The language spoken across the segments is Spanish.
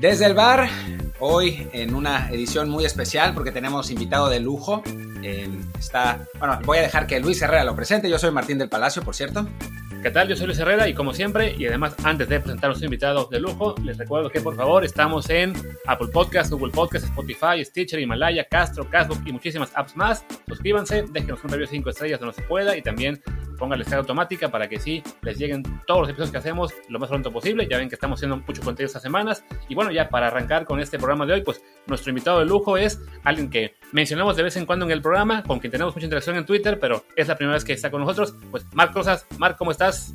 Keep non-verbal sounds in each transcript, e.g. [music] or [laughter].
Desde el bar, hoy en una edición muy especial porque tenemos invitado de lujo. está, bueno, voy a dejar que Luis Herrera lo presente. Yo soy Martín del Palacio, por cierto. ¿Qué tal? Yo soy Luis Herrera y como siempre, y además antes de presentar a nuestros invitados de lujo, les recuerdo que por favor estamos en Apple Podcast, Google Podcast, Spotify, Stitcher, Himalaya, Castro, Castbook y muchísimas apps más. Suscríbanse, déjenos un review de 5 estrellas donde se pueda y también pongan la escala automática para que sí les lleguen todos los episodios que hacemos lo más pronto posible. Ya ven que estamos haciendo mucho contenido estas semanas. Y bueno, ya para arrancar con este programa de hoy, pues nuestro invitado de lujo es alguien que mencionamos de vez en cuando en el programa, con quien tenemos mucha interacción en Twitter, pero es la primera vez que está con nosotros. Pues Marc Rosas, Marc, ¿cómo estás?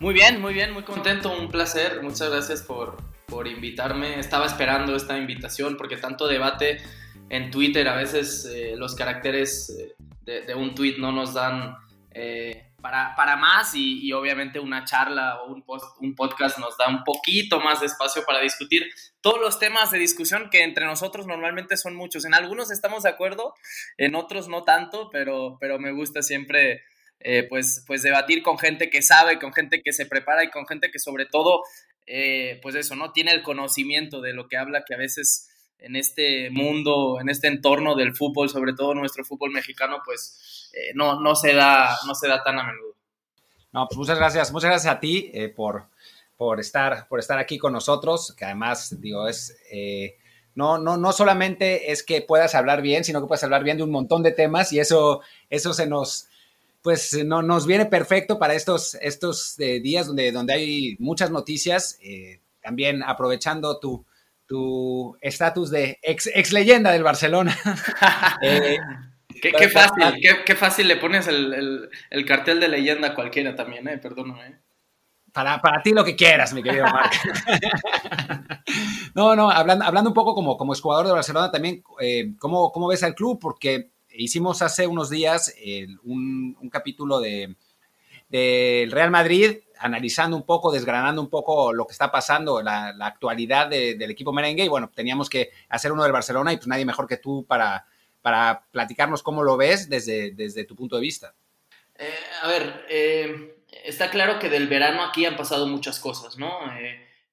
Muy bien, muy bien, muy contento, un placer. Muchas gracias por, por invitarme. Estaba esperando esta invitación porque tanto debate en Twitter, a veces eh, los caracteres eh, de, de, un tweet no nos dan eh, para, para, más y, y, obviamente una charla o un, post, un podcast nos da un poquito más de espacio para discutir todos los temas de discusión que entre nosotros normalmente son muchos. En algunos estamos de acuerdo, en otros no tanto, pero, pero me gusta siempre eh, pues, pues debatir con gente que sabe, con gente que se prepara y con gente que sobre todo, eh, pues eso, ¿no? Tiene el conocimiento de lo que habla, que a veces en este mundo, en este entorno del fútbol, sobre todo nuestro fútbol mexicano, pues eh, no, no, se da, no se da tan a menudo. No, pues muchas gracias, muchas gracias a ti eh, por, por, estar, por estar aquí con nosotros, que además, digo, es... Eh, no, no, no solamente es que puedas hablar bien, sino que puedas hablar bien de un montón de temas y eso, eso se nos, pues no, nos viene perfecto para estos, estos eh, días donde, donde hay muchas noticias, eh, también aprovechando tu estatus de ex, ex, leyenda del Barcelona. [laughs] eh, qué, qué, fácil, qué, qué, fácil le pones el, el, el, cartel de leyenda a cualquiera también, eh, perdóname. Para, para ti lo que quieras, mi querido Marc. [laughs] no, no, hablando, hablando un poco como, como exjugador de Barcelona también, eh, ¿cómo, ¿cómo ves al club? Porque hicimos hace unos días un, un, capítulo de del Real Madrid, analizando un poco, desgranando un poco lo que está pasando, la, la actualidad de, del equipo merengue, y bueno, teníamos que hacer uno del Barcelona, y pues nadie mejor que tú para, para platicarnos cómo lo ves desde, desde tu punto de vista. Eh, a ver, eh, está claro que del verano aquí han pasado muchas cosas, ¿no?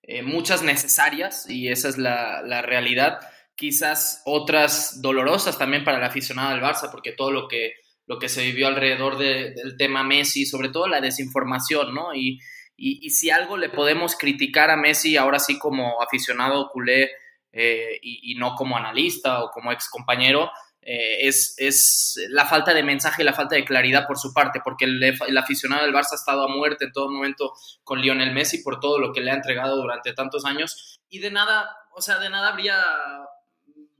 Eh, muchas necesarias, y esa es la, la realidad quizás otras dolorosas también para el aficionado del Barça, porque todo lo que, lo que se vivió alrededor de, del tema Messi, sobre todo la desinformación, ¿no? Y, y, y, si algo le podemos criticar a Messi, ahora sí como aficionado culé eh, y, y, no como analista o como ex compañero, eh, es, es, la falta de mensaje y la falta de claridad por su parte, porque el, el, aficionado del Barça ha estado a muerte en todo momento con Lionel Messi por todo lo que le ha entregado durante tantos años y de nada, o sea, de nada habría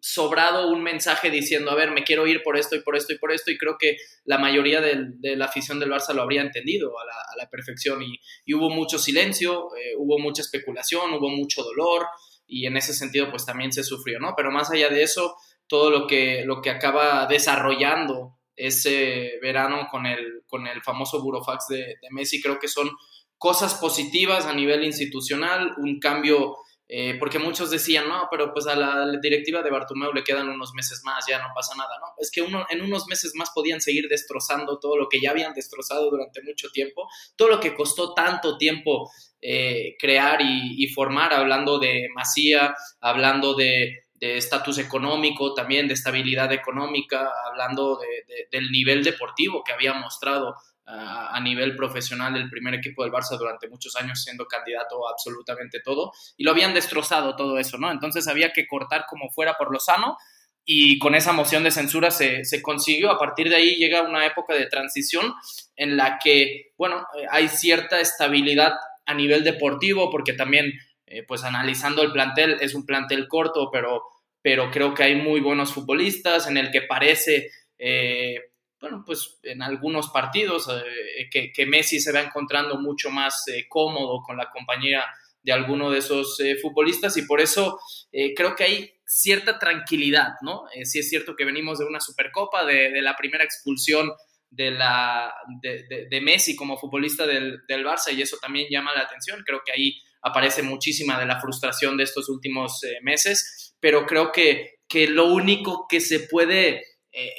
sobrado un mensaje diciendo, a ver, me quiero ir por esto y por esto y por esto, y creo que la mayoría de, de la afición del Barça lo habría entendido a la, perfección, y, y, hubo mucho silencio, eh, hubo mucha especulación, hubo mucho dolor, y en ese sentido pues también se sufrió, ¿no? Pero más allá de eso, todo lo que, lo que acaba desarrollando ese verano con el, con el famoso burofax de, de Messi, creo que son cosas positivas a nivel institucional, un cambio eh, porque muchos decían, no, pero pues a la directiva de Bartomeu le quedan unos meses más, ya no pasa nada, ¿no? Es que uno, en unos meses más podían seguir destrozando todo lo que ya habían destrozado durante mucho tiempo, todo lo que costó tanto tiempo eh, crear y, formar, hablando de masía, hablando de estatus económico, también de estabilidad económica, hablando de, de, del nivel deportivo que había mostrado a, nivel profesional del primer equipo del Barça durante muchos años siendo candidato absolutamente todo y lo habían destrozado todo eso, ¿no? Entonces había que cortar como fuera por lo sano y con esa moción de censura se, se consiguió. A partir de ahí llega una época de transición en la que, bueno, hay cierta estabilidad a nivel deportivo porque también, eh, pues analizando el plantel, es un plantel corto, pero, pero creo que hay muy buenos futbolistas en el que parece... Eh, bueno, pues en algunos partidos eh, que, que, Messi se va encontrando mucho más eh, cómodo con la compañía de alguno de esos eh, futbolistas y por eso eh, creo que hay cierta tranquilidad, ¿no? sí es cierto que venimos de una Supercopa, de, de la primera expulsión de, la, de, de, de, Messi como futbolista del, del Barça y eso también llama la atención, creo que ahí aparece muchísima de la frustración de estos últimos meses, pero creo que, que lo único que se puede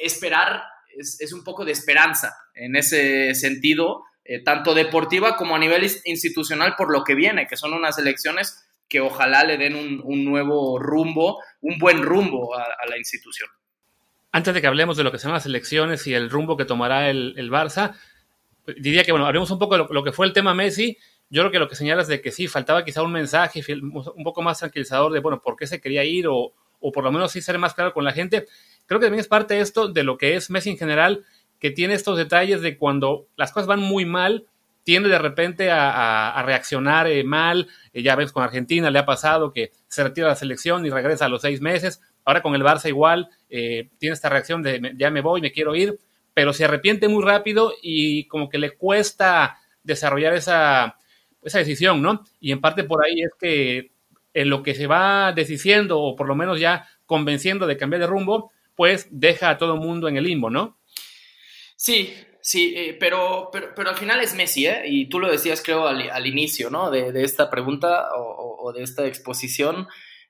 esperar es, es, un poco de esperanza en ese sentido, eh, tanto deportiva como a nivel institucional por lo que viene, que son unas elecciones que ojalá le den un, nuevo rumbo, un buen rumbo a, la institución. Antes de que hablemos de lo que son las elecciones y el rumbo que tomará el, Barça, diría que, bueno, hablemos un poco de lo, que fue el tema Messi. Yo creo que lo que señalas de que sí, faltaba quizá un mensaje un poco más tranquilizador de, bueno, por qué se quería ir o, o por lo menos sí ser más claro con la gente. Creo que también es parte de esto, de lo que es Messi en general, que tiene estos detalles de cuando las cosas van muy mal, tiende de repente a, reaccionar eh, mal. Eh, ya ves, con Argentina le ha pasado que se retira la selección y regresa a los seis meses. Ahora con el Barça igual eh, tiene esta reacción de ya me voy, me quiero ir, pero se arrepiente muy rápido y como que le cuesta desarrollar esa, esa decisión, ¿no? Y en parte por ahí es que en lo que se va desdiciendo o por lo menos ya convenciendo de cambiar de rumbo, deja a todo mundo en el limbo, ¿no? Sí, sí, eh, pero, pero, al final es Messi, ¿eh? Y tú lo decías, creo, al, inicio, ¿no? De, esta pregunta o, de esta exposición.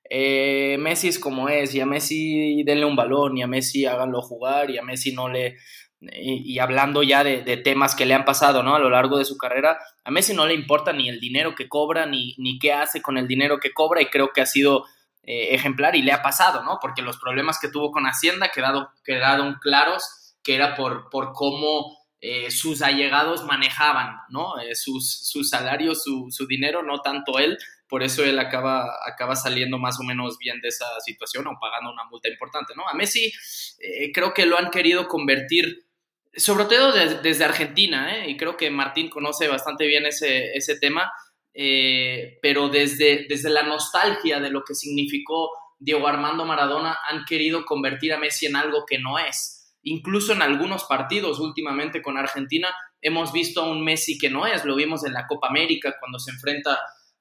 Eh, Messi es como es, y a Messi denle un balón, y a Messi háganlo jugar, y a Messi no le... Y, hablando ya de, temas que le han pasado, ¿no? A lo largo de su carrera, a Messi no le importa ni el dinero que cobra, ni, ni qué hace con el dinero que cobra, y creo que ha sido eh, ejemplar y le ha pasado, ¿no? Porque los problemas que tuvo con Hacienda quedaron claros que era por, por cómo eh, sus allegados manejaban, ¿no? Eh, sus, sus, salarios, su, su, dinero, no tanto él, por eso él acaba, acaba saliendo más o menos bien de esa situación o pagando una multa importante, ¿no? A Messi eh, creo que lo han querido convertir, sobre todo desde Argentina, y creo que Martín conoce bastante bien ese, ese tema, pero desde, desde la nostalgia de lo que significó Diego Armando Maradona, han querido convertir a Messi en algo que no es. Incluso en algunos partidos últimamente con Argentina hemos visto a un Messi que no es, lo vimos en la Copa América cuando se enfrenta,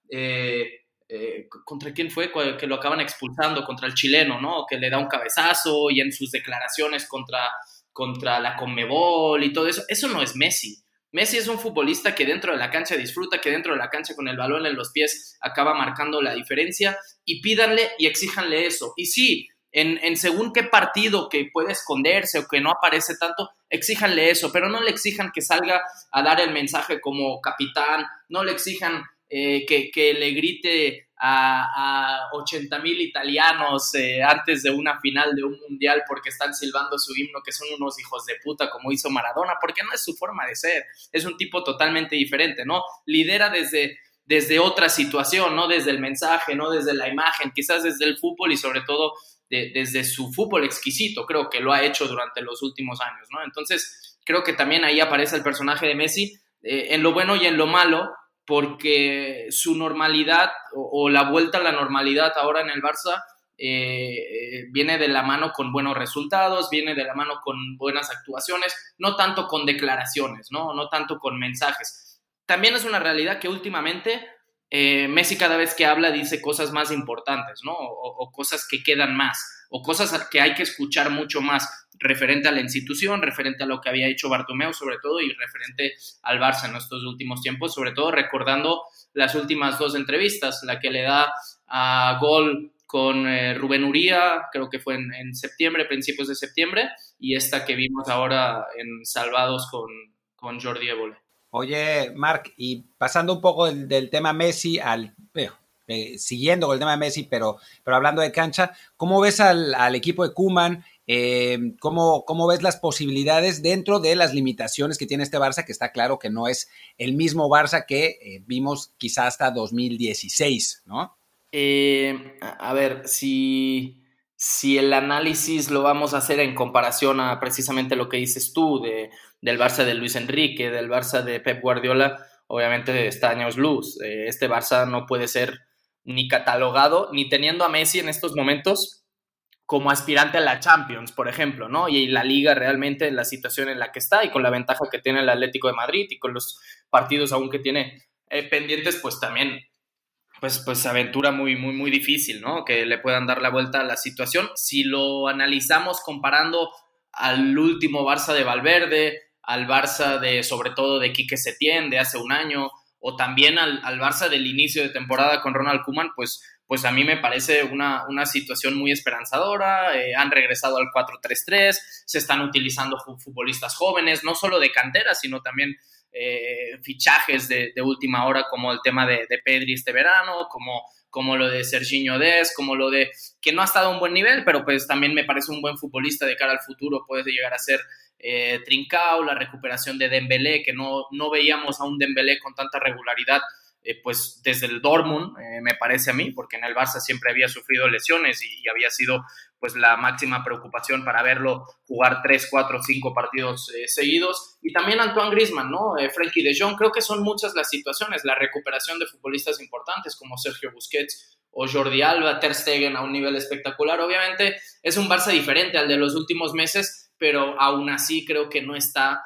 eh, eh, ¿contra quién fue? Que lo acaban expulsando, contra el chileno, ¿no? Que le da un cabezazo y en sus declaraciones contra, contra la Conmebol y todo eso, eso no es Messi. Messi es un futbolista que dentro de la cancha disfruta, que dentro de la cancha con el balón en los pies acaba marcando la diferencia y pídanle y exíjanle eso. Y sí, en, según qué partido que puede esconderse o que no aparece tanto, exíjanle eso, pero no le exijan que salga a dar el mensaje como capitán, no le exijan eh, que, le grite a, a 80 mil italianos eh, antes de una final de un mundial porque están silbando su himno, que son unos hijos de puta como hizo Maradona, porque no es su forma de ser, es un tipo totalmente diferente, ¿no? Lidera desde desde otra situación, no desde el mensaje, no desde la imagen, quizás desde el fútbol y sobre todo desde su fútbol exquisito, creo que lo ha hecho durante los últimos años, ¿no? Entonces, creo que también ahí aparece el personaje de Messi eh, en lo bueno y en lo malo, porque su normalidad o, la vuelta a la normalidad ahora en el Barça eh, eh, viene de la mano con buenos resultados, viene de la mano con buenas actuaciones, no tanto con declaraciones, ¿no? No tanto con mensajes. También es una realidad que últimamente eh, Messi cada vez que habla dice cosas más importantes, ¿no? O, cosas que quedan más, o cosas que hay que escuchar mucho más referente a la institución, referente a lo que había hecho Bartomeu sobre todo y referente al Barça en estos últimos tiempos, sobre todo recordando las últimas dos entrevistas, la que le da a Gol con eh, Rubén Uría, creo que fue en, septiembre, principios de septiembre, y esta que vimos ahora en Salvados con, con Jordi Évole. Oye, Marc, y pasando un poco del, tema Messi al, eh, siguiendo con el tema de Messi, pero, pero hablando de cancha, ¿cómo ves al, equipo de Kuman? Eh, ¿cómo, ¿cómo, ves las posibilidades dentro de las limitaciones que tiene este Barça? Que está claro que no es el mismo Barça que eh, vimos quizá hasta 2016, ¿no? a ver, si, si el análisis lo vamos a hacer en comparación a precisamente lo que dices tú de del Barça de Luis Enrique, del Barça de Pep Guardiola, obviamente está años luz. Eh, este Barça no puede ser ni catalogado, ni teniendo a Messi en estos momentos como aspirante a la Champions, por ejemplo, ¿no? Y la liga realmente en la situación en la que está y con la ventaja que tiene el Atlético de Madrid y con los partidos aún que tiene eh, pendientes, pues también pues, pues aventura muy, muy, muy difícil, ¿no? Que le puedan dar la vuelta a la situación. Si lo analizamos comparando al último Barça de Valverde, al Barça de, sobre todo, de Quique Setién de hace un año, o también al, Barça del inicio de temporada con Ronald Kuman, pues, pues a mí me parece una, una situación muy esperanzadora. Eh, han regresado al 4-3-3, se están utilizando futbolistas jóvenes, no solo de cantera, sino también fichajes de, última hora como el tema de, de Pedri este verano, como como lo de Serginho Des, como lo de que no ha estado a un buen nivel, pero pues también me parece un buen futbolista de cara al futuro, puede llegar a ser eh, Trincao, la recuperación de Dembélé, que no, no veíamos a un Dembélé con tanta regularidad eh, pues desde el Dortmund, eh, me parece a mí, porque en el Barça siempre había sufrido lesiones y, había sido pues la máxima preocupación para verlo jugar 3, 4, 5 partidos eh, seguidos. Y también Antoine Griezmann, ¿no? Frankie de Jong, creo que son muchas las situaciones, la recuperación de futbolistas importantes como Sergio Busquets o Jordi Alba, Ter Stegen a un nivel espectacular. Obviamente es un Barça diferente al de los últimos meses, pero aún así creo que no está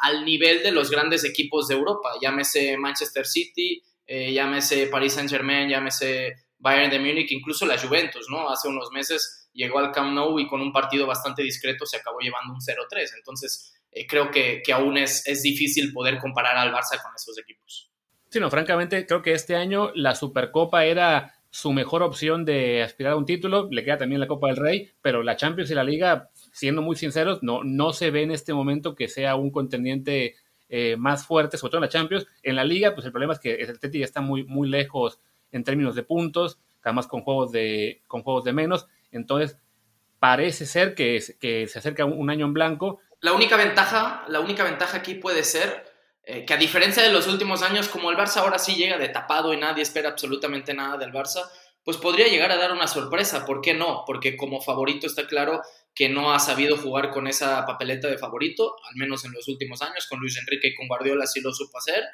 al nivel de los grandes equipos de Europa, llámese Manchester City, eh, llámese Paris Saint Germain, llámese Bayern de Múnich, incluso la Juventus, ¿no? Hace unos meses llegó al Camp Nou y con un partido bastante discreto se acabó llevando un 0-3. Entonces, eh, creo que, que aún es, es difícil poder comparar al Barça con esos equipos. Sí, no, francamente, creo que este año la Supercopa era su mejor opción de aspirar a un título. Le queda también la Copa del Rey, pero la Champions y la Liga siendo muy sinceros, no, no se ve en este momento que sea un contendiente eh, más fuerte, sobre todo en la Champions. En la Liga, pues el problema es que el Atleti ya está muy, muy lejos en términos de puntos, además con juegos de, con juegos de menos. Entonces, parece ser que, que se acerca un año en blanco. La única ventaja, la única ventaja aquí puede ser eh, que a diferencia de los últimos años, como el Barça ahora sí llega de tapado y nadie espera absolutamente nada del Barça, pues podría llegar a dar una sorpresa. ¿Por qué no? Porque como favorito está claro que no ha sabido jugar con esa papeleta de favorito, al menos en los últimos años, con Luis Enrique y con Guardiola sí lo supo hacer,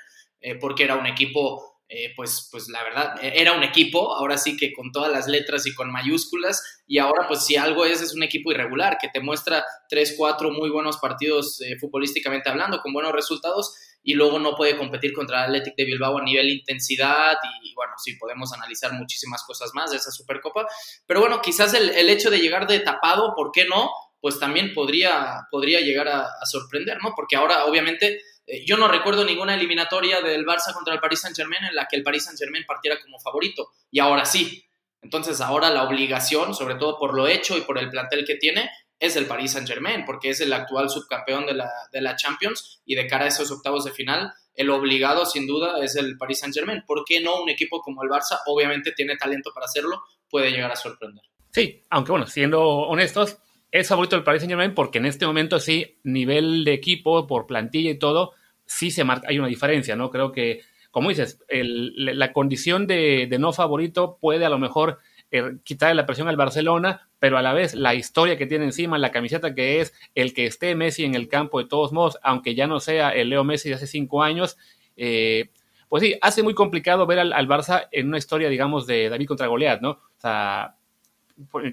eh, porque era un equipo, eh, pues, pues la verdad, e-, era un equipo, ahora sí que con todas las letras y con mayúsculas, y ahora pues si algo es, es un equipo irregular, que te muestra tres, cuatro muy buenos partidos eh, futbolísticamente hablando, con buenos resultados, y luego no puede competir contra el Athletic de Bilbao a nivel intensidad y, bueno, sí, podemos analizar muchísimas cosas más de esa Supercopa, pero bueno, quizás el, hecho de llegar de tapado, ¿por qué no? Pues también podría, podría llegar a, sorprender, ¿no? Porque ahora, obviamente, eh, yo no recuerdo ninguna eliminatoria del Barça contra el Paris Saint-Germain en la que el Paris Saint-Germain partiera como favorito, y ahora sí. Entonces ahora la obligación, sobre todo por lo hecho y por el plantel que tiene, es el Paris Saint Germain, porque es el actual subcampeón de la, de la Champions y de cara a esos octavos de final, el obligado sin duda es el Paris Saint Germain. ¿Por qué no un equipo como el Barça? Obviamente tiene talento para hacerlo, puede llegar a sorprender. Sí, aunque bueno, siendo honestos, es favorito el Paris Saint Germain porque en este momento sí, nivel de equipo, por plantilla y todo, sí se marca, hay una diferencia, ¿no? Creo que, como dices, la condición de, de no favorito puede a lo mejor eh, quitarle la presión al Barcelona, pero a la vez la historia que tiene encima, la camiseta que es, el que esté Messi en el campo de todos modos, aunque ya no sea el Leo Messi de hace cinco años, eh, pues sí, hace muy complicado ver al, Barça en una historia, digamos, de David contra Goliat, ¿no? O sea,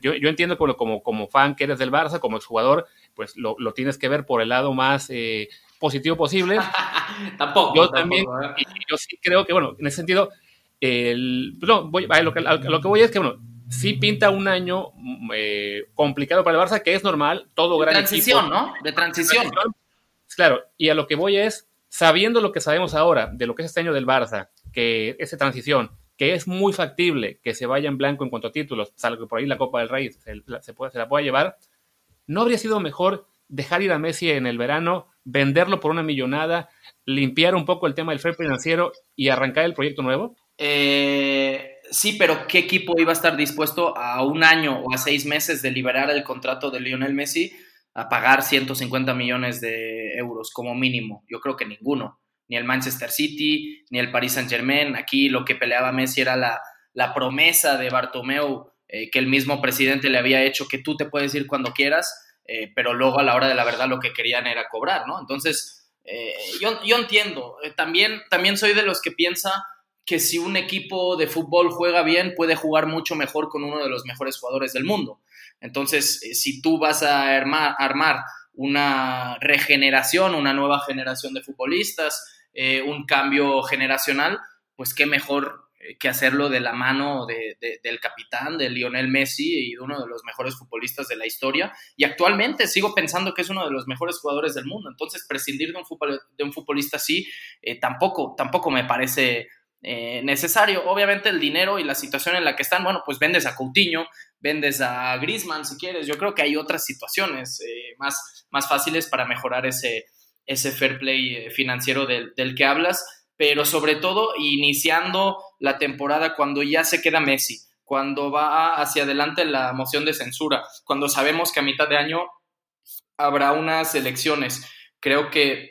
yo, entiendo como, como, como, fan que eres del Barça, como exjugador, pues lo, tienes que ver por el lado más eh, positivo posible. [laughs] tampoco. Yo también, yo sí creo que, bueno, en ese sentido, el, no, voy, a lo, que, lo que voy es que, bueno, sí pinta un año eh, complicado para el Barça, que es normal, todo de gran transición, ¿no? De transición. Claro, y a lo que voy es, sabiendo lo que sabemos ahora de lo que es este año del Barça, que esa transición, que es muy factible que se vaya en blanco en cuanto a títulos, salvo que por ahí la Copa del Rey se, puede, se la pueda llevar, ¿no habría sido mejor dejar ir a Messi en el verano, venderlo por una millonada, limpiar un poco el tema del fair financiero y arrancar el proyecto nuevo? Eh, Sí, pero ¿qué equipo iba a estar dispuesto a un año o a seis meses de liberar el contrato de Lionel Messi a pagar 150 millones de euros como mínimo? Yo creo que ninguno. Ni el Manchester City, ni el Paris Saint Germain. Aquí lo que peleaba Messi era la, la promesa de Bartomeu eh, que el mismo presidente le había hecho que tú te puedes ir cuando quieras, eh, pero luego a la hora de la verdad lo que querían era cobrar, ¿no? Entonces, eh, yo, yo, entiendo. también, también soy de los que piensa que si un equipo de fútbol juega bien, puede jugar mucho mejor con uno de los mejores jugadores del mundo. Entonces, eh, si tú vas a armar, una regeneración, una nueva generación de futbolistas, eh, un cambio generacional, pues qué mejor eh, que hacerlo de la mano del capitán, de Lionel Messi y de uno de los mejores futbolistas de la historia. Y actualmente sigo pensando que es uno de los mejores jugadores del mundo. Entonces, prescindir de un, de un futbolista así tampoco, tampoco me parece eh, necesario. Obviamente el dinero y la situación en la que están, bueno, pues vendes a Coutinho, vendes a Griezmann si quieres. Yo creo que hay otras situaciones eh, más, más fáciles para mejorar ese, ese fair play eh, financiero del, del que hablas, pero sobre todo iniciando la temporada cuando ya se queda Messi, cuando va hacia adelante la moción de censura, cuando sabemos que a mitad de año habrá unas elecciones. Creo que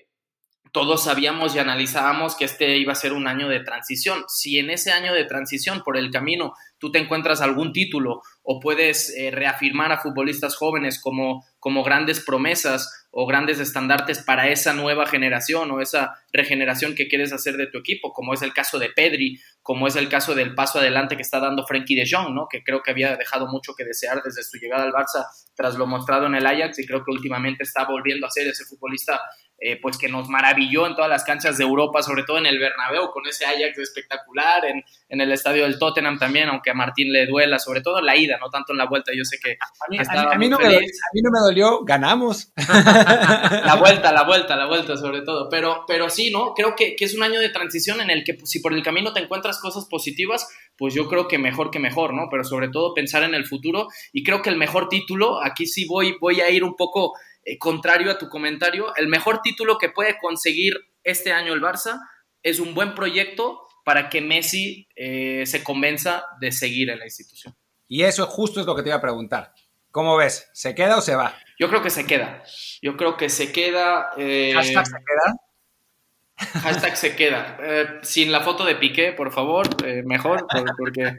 todos sabíamos y analizábamos que este iba a ser un año de transición. Si en ese año de transición por el camino tú te encuentras algún título o puedes eh, reafirmar a futbolistas jóvenes como, como grandes promesas o grandes estandartes para esa nueva generación o esa regeneración que quieres hacer de tu equipo, como es el caso de Pedri, como es el caso del paso adelante que está dando Frankie de Jong, ¿no? que creo que había dejado mucho que desear desde su llegada al Barça tras lo mostrado en el Ajax y creo que últimamente está volviendo a ser ese futbolista eh, pues que nos maravilló en todas las canchas de Europa, sobre todo en el Bernabéu, con ese Ajax espectacular, en, en, el estadio del Tottenham también, aunque a Martín le duela, sobre todo en la ida, no tanto en la vuelta, yo sé que... A mí, a mí, no, me dolió, a mí no, me dolió, ganamos. [laughs] la vuelta, la vuelta, la vuelta sobre todo, pero, pero sí, ¿no? Creo que, que es un año de transición en el que pues, si por el camino te encuentras cosas positivas, pues yo creo que mejor que mejor, ¿no? Pero sobre todo pensar en el futuro y creo que el mejor título, aquí sí voy, voy a ir un poco eh, contrario a tu comentario, el mejor título que puede conseguir este año el Barça es un buen proyecto para que Messi eh, se convenza de seguir en la institución. Y eso justo es lo que te iba a preguntar. ¿Cómo ves? ¿Se queda o se va? Yo creo que se queda. Yo creo que se queda. Eh, ¿Hashtag se queda? Hashtag se queda. sin la foto de Piqué, por favor, mejor, porque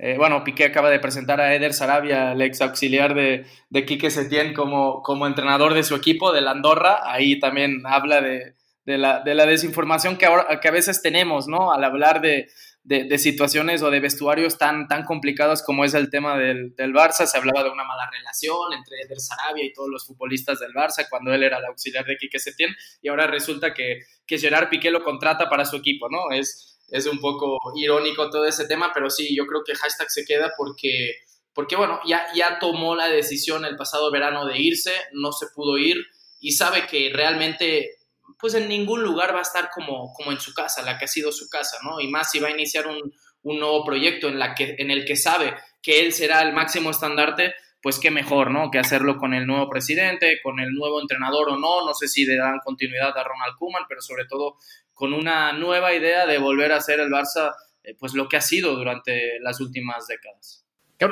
eh, bueno, Piqué acaba de presentar a Eder Sarabia, el ex auxiliar de, de Quique Setién, como, como entrenador de su equipo, de la Andorra. Ahí también habla de, la, desinformación que, ahora, que a veces tenemos, ¿no? Al hablar de, situaciones o de vestuarios tan, tan complicados como es el tema del, del, Barça. Se hablaba de una mala relación entre Eder Sarabia y todos los futbolistas del Barça cuando él era el auxiliar de Quique Setién y ahora resulta que, que Gerard Piqué lo contrata para su equipo, ¿no? Es, es un poco irónico todo ese tema, pero sí, yo creo que hashtag se queda porque, porque bueno, ya, ya tomó la decisión el pasado verano de irse, no se pudo ir y sabe que realmente pues en ningún lugar va a estar como, como en su casa, la que ha sido su casa, ¿no? Y más si va a iniciar un, un nuevo proyecto en, la que, en el que sabe que él será el máximo estandarte, pues qué mejor, ¿no? Que hacerlo con el nuevo presidente, con el nuevo entrenador o no, no sé si le dan continuidad a Ronald Koeman, pero sobre todo con una nueva idea de volver a ser el Barça eh, pues lo que ha sido durante las últimas décadas.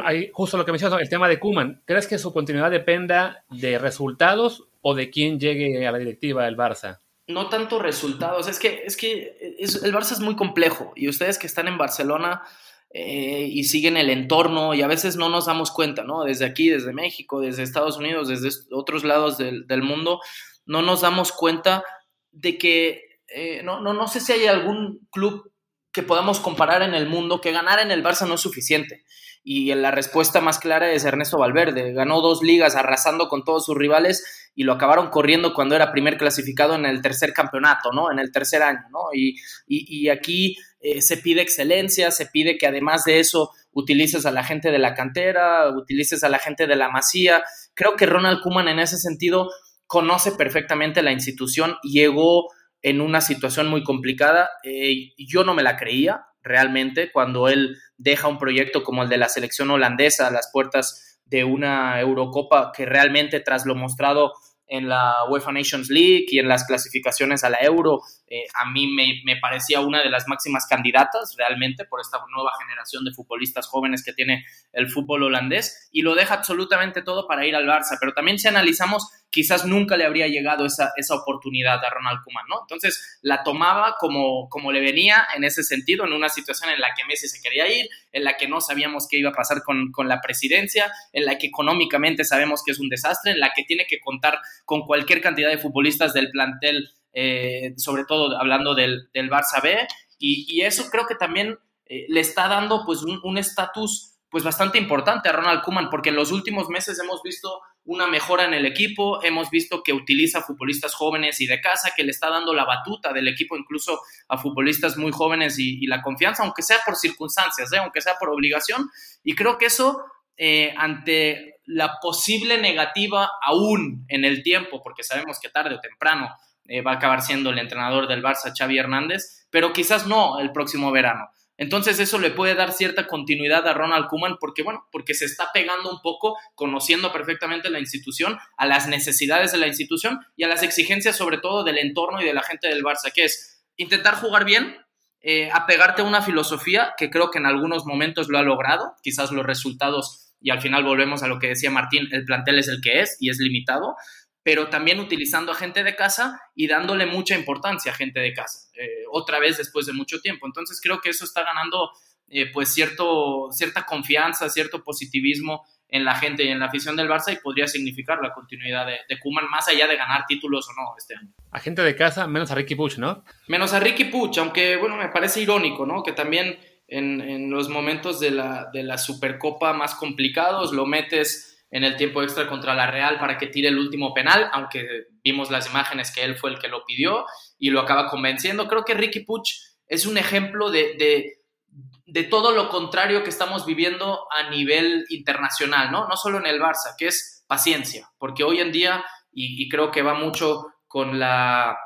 ahí justo lo que mencionas, el tema de Kuman, ¿crees que su continuidad dependa de resultados o de quién llegue a la directiva del Barça? No tanto resultados, es que, es que el Barça es muy complejo y ustedes que están en Barcelona eh, y siguen el entorno y a veces no nos damos cuenta, ¿no? Desde aquí, desde México, desde Estados Unidos, desde otros lados del, del mundo, no nos damos cuenta de que eh, no, no, no sé si hay algún club que podamos comparar en el mundo que ganar en el Barça no es suficiente. Y la respuesta más clara es Ernesto Valverde. Ganó dos ligas arrasando con todos sus rivales y lo acabaron corriendo cuando era primer clasificado en el tercer campeonato, ¿no? En el tercer año, ¿no? Y, aquí eh, se pide excelencia, se pide que además de eso utilices a la gente de la cantera, utilices a la gente de la masía. Creo que Ronald Kuman en ese sentido conoce perfectamente la institución y llegó en una situación muy complicada. Eh, yo no me la creía realmente cuando él deja un proyecto como el de la selección holandesa a las puertas de una Eurocopa que realmente tras lo mostrado en la UEFA Nations League y en las clasificaciones a la Euro, eh, a mí me, me, parecía una de las máximas candidatas realmente por esta nueva generación de futbolistas jóvenes que tiene el fútbol holandés y lo deja absolutamente todo para ir al Barça. Pero también si analizamos quizás nunca le habría llegado esa, esa oportunidad a Ronald Koeman, ¿no? Entonces la tomaba como, como le venía en ese sentido, en una situación en la que Messi se quería ir, en la que no sabíamos qué iba a pasar con, con la presidencia, en la que económicamente sabemos que es un desastre, en la que tiene que contar con cualquier cantidad de futbolistas del plantel, eh, sobre todo hablando del, del Barça B, y, eso creo que también eh, le está dando pues un estatus pues bastante importante a Ronald Koeman, porque en los últimos meses hemos visto una mejora en el equipo, hemos visto que utiliza futbolistas jóvenes y de casa, que le está dando la batuta del equipo incluso a futbolistas muy jóvenes y, la confianza, aunque sea por circunstancias, ¿eh? aunque sea por obligación. Y creo que eso, eh, ante la posible negativa aún en el tiempo, porque sabemos que tarde o temprano eh, va a acabar siendo el entrenador del Barça, Xavi Hernández, pero quizás no el próximo verano. Entonces eso le puede dar cierta continuidad a Ronald Koeman porque, bueno, porque se está pegando un poco, conociendo perfectamente la institución, a las necesidades de la institución y a las exigencias sobre todo del entorno y de la gente del Barça, que es intentar jugar bien, eh, apegarte a una filosofía que creo que en algunos momentos lo ha logrado, quizás los resultados, y al final volvemos a lo que decía Martín, el plantel es el que es y es limitado, pero también utilizando a gente de casa y dándole mucha importancia a gente de casa, eh, otra vez después de mucho tiempo. Entonces creo que eso está ganando eh, pues cierto, cierta confianza, cierto positivismo en la gente y en la afición del Barça y podría significar la continuidad de, de Kuman más allá de ganar títulos o no este año. A gente de casa, menos a Ricky Puch, ¿no? Menos a Ricky Puch, aunque bueno, me parece irónico, ¿no? Que también en, en los momentos de la, de la Supercopa más complicados lo metes en el tiempo extra contra la Real para que tire el último penal, aunque vimos las imágenes que él fue el que lo pidió y lo acaba convenciendo. Creo que Ricky Puch es un ejemplo de, de, todo lo contrario que estamos viviendo a nivel internacional, ¿no? No solo en el Barça, que es paciencia, porque hoy en día, y creo que va mucho con la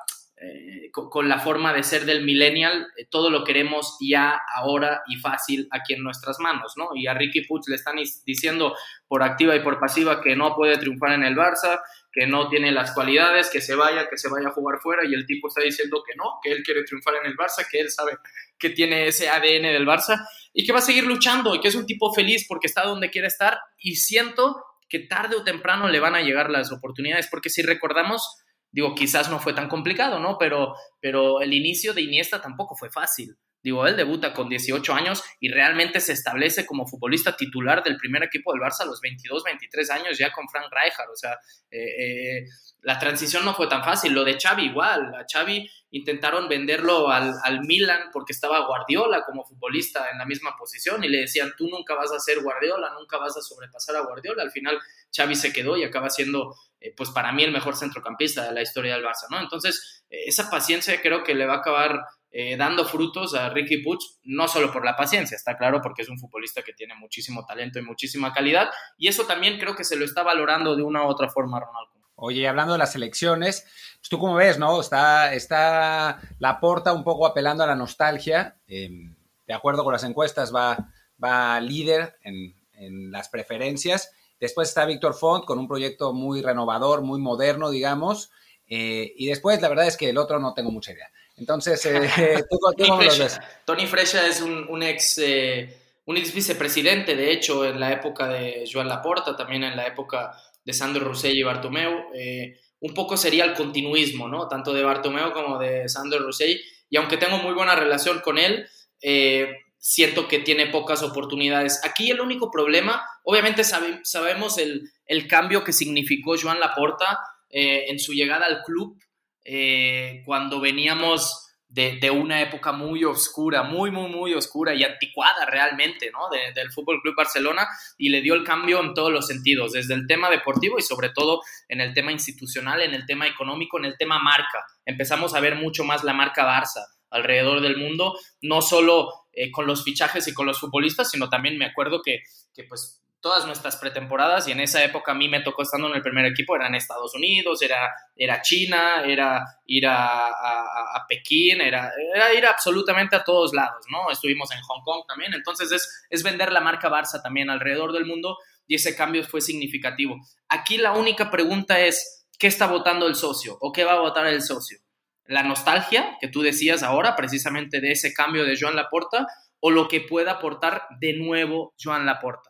eh, con, la forma de ser del millennial, eh, todo lo queremos ya, ahora y fácil aquí en nuestras manos, ¿no? Y a Ricky Puig le están diciendo por activa y por pasiva que no puede triunfar en el Barça, que no tiene las cualidades, que se vaya, que se vaya a jugar fuera, y el tipo está diciendo que no, que él quiere triunfar en el Barça, que él sabe que tiene ese ADN del Barça y que va a seguir luchando y que es un tipo feliz porque está donde quiere estar y siento que tarde o temprano le van a llegar las oportunidades, porque si recordamos Digo, quizás no fue tan complicado, ¿no? Pero, pero el inicio de Iniesta tampoco fue fácil. Digo, él debuta con 18 años y realmente se establece como futbolista titular del primer equipo del Barça a los 22, 23 años ya con Frank Rijkaard. O sea, eh, eh, la transición no fue tan fácil. Lo de Xavi igual. A Xavi intentaron venderlo al, al, Milan porque estaba Guardiola como futbolista en la misma posición y le decían, tú nunca vas a ser Guardiola, nunca vas a sobrepasar a Guardiola. Al final Xavi se quedó y acaba siendo, eh, pues para mí, el mejor centrocampista de la historia del Barça, ¿no? Entonces, esa paciencia creo que le va a acabar eh, dando frutos a Ricky Puig, no solo por la paciencia, está claro, porque es un futbolista que tiene muchísimo talento y muchísima calidad, y eso también creo que se lo está valorando de una u otra forma Ronaldo. Oye, hablando de las elecciones, pues tú como ves, ¿no? Está, está la porta un poco apelando a la nostalgia. Em, de acuerdo con las encuestas, va, va líder en, en las preferencias. Después está Víctor Font con un proyecto muy renovador, muy moderno, digamos. Eh, y después, la verdad es que el otro no tengo mucha idea. Entonces, eh, [laughs] ¿tú, cómo lo ves? Tony Fresha es un, ex, eh, un ex vicepresidente, de hecho, en la época de Joan Laporta, también en la época de Sandro Rossell y Bartomeu. Eh, un poco sería el continuismo, ¿no? Tanto de Bartomeu como de Sandro Rossell. Y aunque tengo muy buena relación con él, siento que tiene pocas oportunidades. Aquí el único problema, obviamente sabemos el, el, cambio que significó Joan Laporta en su llegada al club eh, cuando veníamos de, una época muy oscura, muy, muy, muy oscura y anticuada realmente, ¿no? del Fútbol Club Barcelona y le dio el cambio en todos los sentidos, desde el tema deportivo y sobre todo en el tema institucional, en el tema económico, en el tema marca. Empezamos a ver mucho más la marca Barça alrededor del mundo, no solo eh, con los fichajes y con los futbolistas, sino también me acuerdo que, que pues todas nuestras pretemporadas y en esa época a mí me tocó estando en el primer equipo, eran Estados Unidos, era, era China, era ir a, a, Pekín, era, era, ir absolutamente a todos lados, ¿no? Estuvimos en Hong Kong también, entonces es, es vender la marca Barça también alrededor del mundo y ese cambio fue significativo. Aquí la única pregunta es, ¿qué está votando el socio o qué va a votar el socio? ¿La nostalgia que tú decías ahora precisamente de ese cambio de Joan Laporta o lo que pueda aportar de nuevo Joan Laporta?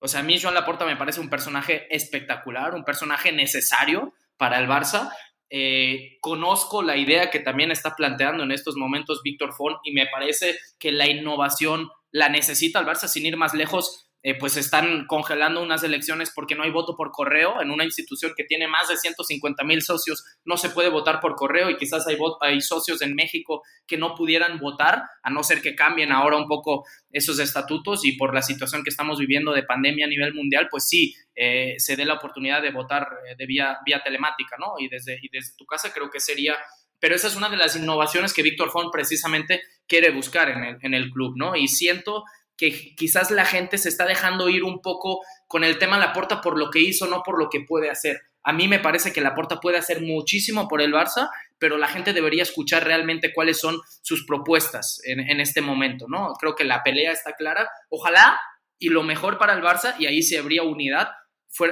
O sea, a mí Joan Laporta me parece un personaje espectacular, un personaje necesario para el Barça. Eh, conozco la idea que también está planteando en estos momentos Víctor Font y me parece que la innovación la necesita el Barça sin ir más lejos. Eh, pues están congelando unas elecciones porque no hay voto por correo en una institución que tiene más de 150 mil socios, no se puede votar por correo y quizás hay, hay socios en México que no pudieran votar, a no ser que cambien ahora un poco esos estatutos y por la situación que estamos viviendo de pandemia a nivel mundial, pues sí, eh, se dé la oportunidad de votar eh, de vía, vía telemática, ¿no? Y desde, y desde tu casa creo que sería pero esa es una de las innovaciones que Víctor Font precisamente quiere buscar en el, en el club, ¿no? Y siento que quizás la gente se está dejando ir un poco con el tema Laporta por lo que hizo, no por lo que puede hacer. A mí me parece que Laporta puede hacer muchísimo por el Barça, pero la gente debería escuchar realmente cuáles son sus propuestas en, en este momento, ¿no? Creo que la pelea está clara. Ojalá y lo mejor para el Barça, y ahí se habría unidad,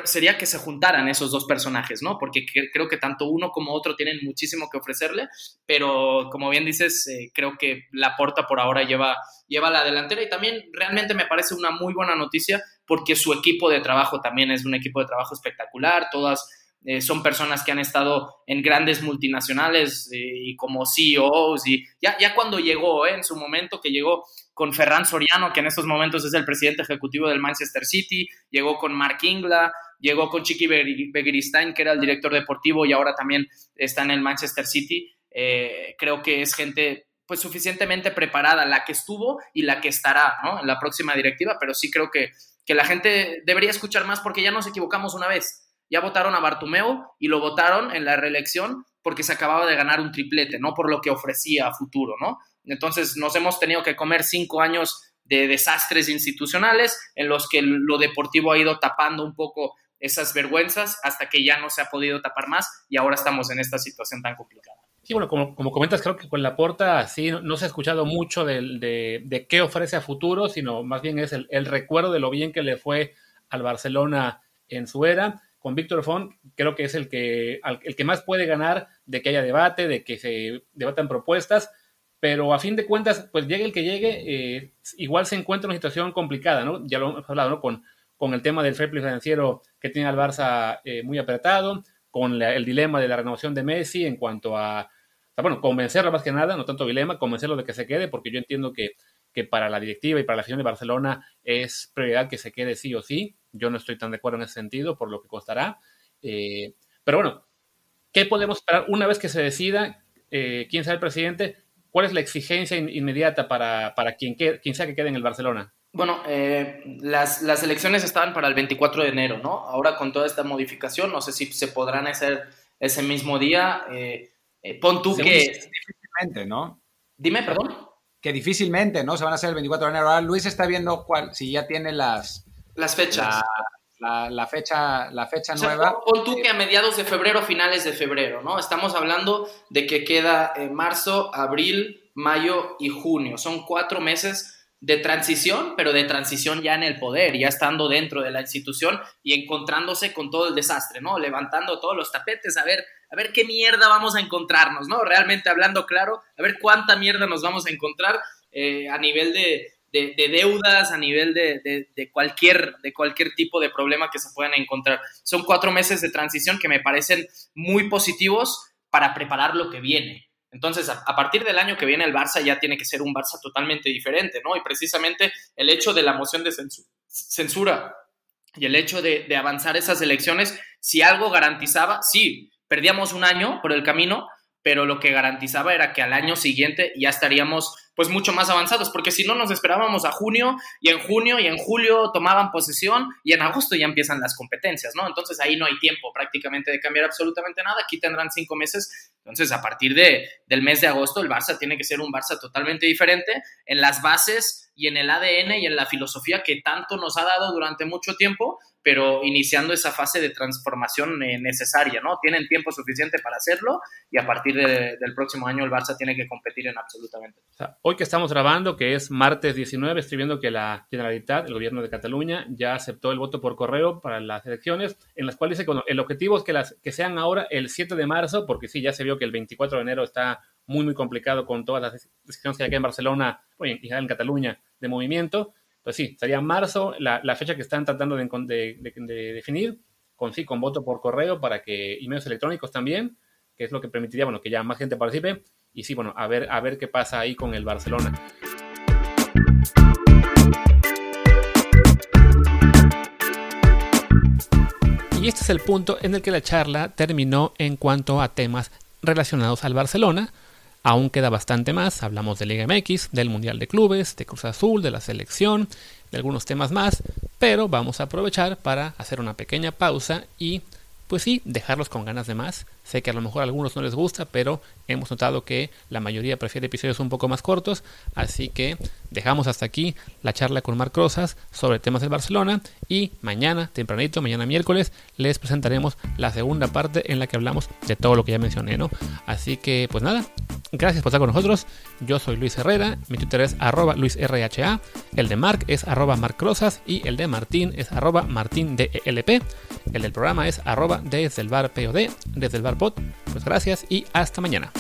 sería que se juntaran esos dos personajes, ¿no? Porque creo que tanto uno como otro tienen muchísimo que ofrecerle, pero como bien dices, eh, creo que la porta por ahora lleva, lleva la delantera y también realmente me parece una muy buena noticia porque su equipo de trabajo también es un equipo de trabajo espectacular, todas eh, son personas que han estado en grandes multinacionales eh, y como CEOs y ya, ya cuando llegó, en su momento que llegó con Ferran Soriano, que en estos momentos es el presidente ejecutivo del Manchester City, llegó con Mark Ingla, llegó con Chiqui Begiristain, que era el director deportivo y ahora también está en el Manchester City. Eh, creo que es gente pues suficientemente preparada, la que estuvo y la que estará en la próxima directiva, pero sí creo que, que la gente debería escuchar más porque ya nos equivocamos una vez. Ya votaron a Bartumeo y lo votaron en la reelección porque se acababa de ganar un triplete, no por lo que ofrecía a futuro, ¿no? Entonces nos hemos tenido que comer cinco años de desastres institucionales en los que lo deportivo ha ido tapando un poco esas vergüenzas hasta que ya no se ha podido tapar más y ahora estamos en esta situación tan complicada. Sí, bueno, como, comentas, creo que con la porta sí no, se ha escuchado mucho de, qué ofrece a futuro, sino más bien es el, recuerdo de lo bien que le fue al Barcelona en su era. Con Víctor Font creo que es el que, el que más puede ganar de que haya debate, de que se debatan propuestas, pero a fin de cuentas, pues llegue el que llegue, eh, igual se encuentra en una situación complicada, ¿no? Ya lo hemos hablado, ¿no? Con, con el tema del fair play financiero que tiene al Barça eh, muy apretado, con el dilema de la renovación de Messi en cuanto a, bueno, convencerlo más que nada, no tanto dilema, convencerlo de que se quede, porque yo entiendo que, que para la directiva y para la afición de Barcelona es prioridad que se quede sí o sí. Yo no estoy tan de acuerdo en ese sentido, por lo que costará. Eh, pero bueno, ¿qué podemos esperar una vez que se decida quién sea el presidente? ¿Cuál es la exigencia inmediata para, quien, quien sea que quede en el Barcelona? Bueno, eh, las, elecciones estaban para el 24 de enero, ¿no? Ahora con toda esta modificación, no sé si se podrán hacer ese mismo día. Eh, eh, pon tú que... Difícilmente, ¿no? Dime, perdón. Que difícilmente, ¿no? Se van a hacer el 24 de enero. Ahora Luis está viendo cuál, si ya tiene las... Las fechas. La, fecha, la fecha nueva. Pon tú que a mediados de febrero, finales de febrero, ¿no? Estamos hablando de que queda en marzo, abril, mayo y junio. Son cuatro meses de transición, pero de transición ya en el poder, ya estando dentro de la institución y encontrándose con todo el desastre, ¿no? Levantando todos los tapetes, a ver, a ver qué mierda vamos a encontrarnos, ¿no? Realmente hablando claro, a ver cuánta mierda nos vamos a encontrar eh, a nivel de, de, deudas, a nivel de, de, cualquier, de cualquier tipo de problema que se puedan encontrar. Son cuatro meses de transición que me parecen muy positivos para preparar lo que viene. Entonces, a, partir del año que viene el Barça ya tiene que ser un Barça totalmente diferente, ¿no? Y precisamente el hecho de la moción de censura y el hecho de, de avanzar esas elecciones, si algo garantizaba, sí, perdíamos un año por el camino, pero lo que garantizaba era que al año siguiente ya estaríamos pues mucho más avanzados, porque si no nos esperábamos a junio y en junio y en julio tomaban posesión y en agosto ya empiezan las competencias, ¿no? Entonces ahí no hay tiempo prácticamente de cambiar absolutamente nada, aquí tendrán cinco meses, entonces a partir de, del mes de agosto el Barça tiene que ser un Barça totalmente diferente en las bases y en el ADN y en la filosofía que tanto nos ha dado durante mucho tiempo, pero iniciando esa fase de transformación eh, necesaria, ¿no? Tienen tiempo suficiente para hacerlo y a partir del próximo año el Barça tiene que competir en absolutamente. hoy que estamos grabando, que es martes 19, estoy viendo que la Generalitat, el gobierno de Cataluña, ya aceptó el voto por correo para las elecciones, en las cuales dice que el objetivo es que, las, que sean ahora el 7 de marzo, porque sí, ya se vio que el 24 de enero está muy, muy complicado con todas las decisiones que hay aquí en Barcelona y en Cataluña de movimiento pues sí, sería marzo la, fecha que están tratando de, definir, con sí, con voto por correo para que, y medios electrónicos también, que es lo que permitiría, bueno, que ya más gente participe. Y sí, bueno, a ver, a ver qué pasa ahí con el Barcelona. Y este es el punto en el que la charla terminó en cuanto a temas relacionados al Barcelona. Aún queda bastante más, hablamos de Liga MX, del Mundial de Clubes, de Cruz Azul, de la selección, de algunos temas más, pero vamos a aprovechar para hacer una pequeña pausa y pues sí, dejarlos con ganas de más. Sé que a lo mejor a algunos no les gusta, pero hemos notado que la mayoría prefiere episodios un poco más cortos, así que dejamos hasta aquí la charla con Marc Rosas sobre temas del Barcelona y mañana, tempranito, mañana miércoles, les presentaremos la segunda parte en la que hablamos de todo lo que ya mencioné, ¿no? Así que, pues nada, gracias por estar con nosotros. Yo soy Luis Herrera, mi Twitter es arroba luisrha, el de Marc es arroba marcrosas y el de Martín es arroba martindelp. El del programa es arroba desde el bar POD, desde el bar bot. Pues gracias y hasta mañana.